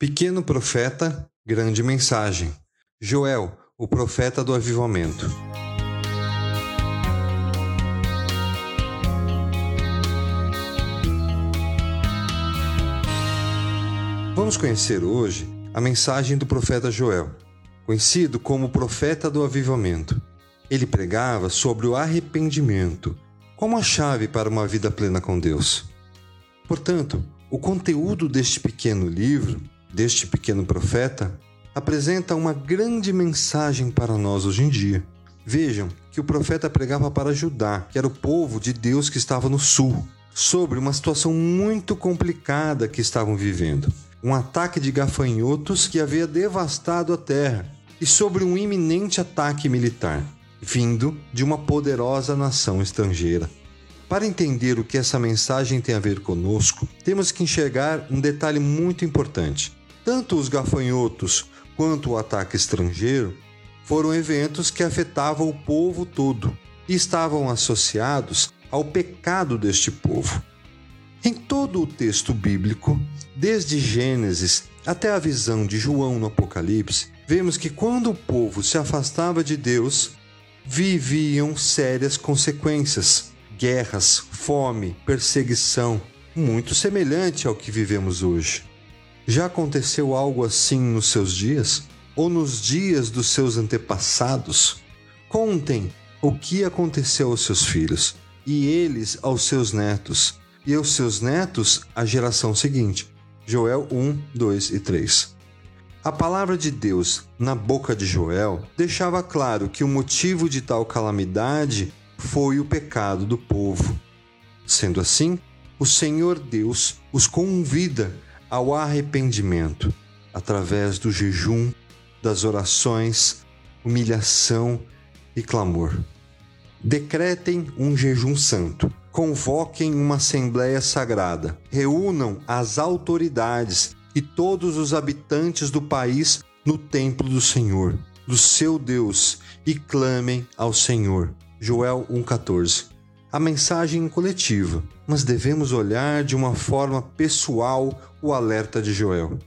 Pequeno profeta, grande mensagem. Joel, o profeta do avivamento. Vamos conhecer hoje a mensagem do profeta Joel, conhecido como profeta do avivamento. Ele pregava sobre o arrependimento como a chave para uma vida plena com Deus. Portanto, o conteúdo deste pequeno livro, deste pequeno profeta, apresenta uma grande mensagem para nós hoje em dia. Vejam que o profeta pregava para Judá, que era o povo de Deus que estava no sul, sobre uma situação muito complicada que estavam vivendo. Um ataque de gafanhotos que havia devastado a terra e sobre um iminente ataque militar, vindo de uma poderosa nação estrangeira. Para entender o que essa mensagem tem a ver conosco, temos que enxergar um detalhe muito importante. Tanto os gafanhotos quanto o ataque estrangeiro foram eventos que afetavam o povo todo e estavam associados ao pecado deste povo. Em todo o texto bíblico, desde Gênesis até a visão de João no Apocalipse, vemos que quando o povo se afastava de Deus, viviam sérias consequências guerras, fome, perseguição, muito semelhante ao que vivemos hoje. Já aconteceu algo assim nos seus dias? Ou nos dias dos seus antepassados? Contem o que aconteceu aos seus filhos, e eles aos seus netos, e aos seus netos à geração seguinte. Joel 1, 2 e 3. A palavra de Deus na boca de Joel deixava claro que o motivo de tal calamidade foi o pecado do povo. Sendo assim, o Senhor Deus os convida ao arrependimento através do jejum, das orações, humilhação e clamor. Decretem um jejum santo, convoquem uma assembleia sagrada, reúnam as autoridades e todos os habitantes do país no templo do Senhor, do seu Deus, e clamem ao Senhor Joel 1,14. A mensagem coletiva, mas devemos olhar de uma forma pessoal o alerta de Joel.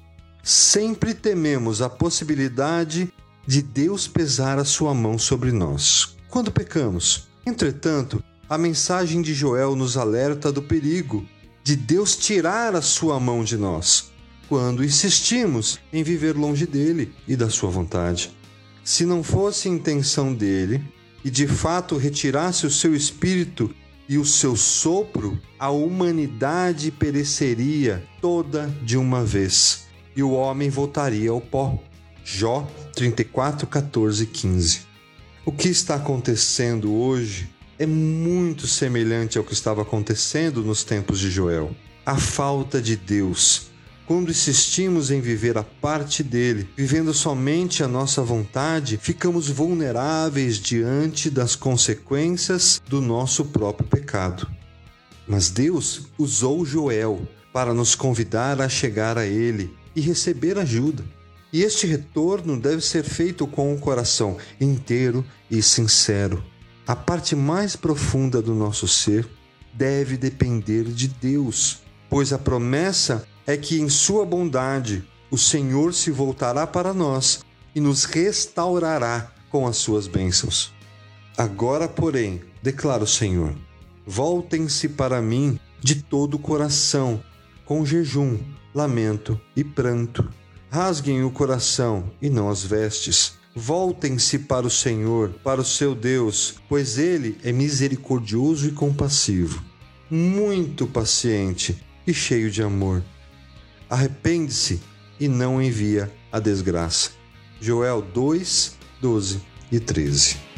Sempre tememos a possibilidade de Deus pesar a sua mão sobre nós quando pecamos. Entretanto, a mensagem de Joel nos alerta do perigo de Deus tirar a sua mão de nós quando insistimos em viver longe dele e da sua vontade. Se não fosse intenção dele, e de fato retirasse o seu espírito e o seu sopro, a humanidade pereceria toda de uma vez e o homem voltaria ao pó. Jó 34, 14 15. O que está acontecendo hoje é muito semelhante ao que estava acontecendo nos tempos de Joel. A falta de Deus quando insistimos em viver a parte dele, vivendo somente a nossa vontade, ficamos vulneráveis diante das consequências do nosso próprio pecado. Mas Deus usou Joel para nos convidar a chegar a ele e receber ajuda. E este retorno deve ser feito com o coração inteiro e sincero. A parte mais profunda do nosso ser deve depender de Deus, pois a promessa é que em Sua bondade o Senhor se voltará para nós e nos restaurará com as suas bênçãos. Agora, porém, declara o Senhor: voltem-se para mim de todo o coração, com jejum, lamento e pranto. Rasguem o coração e não as vestes. Voltem-se para o Senhor, para o seu Deus, pois ele é misericordioso e compassivo, muito paciente e cheio de amor arrepende-se e não envia a desgraça. Joel 2, 12 e 13.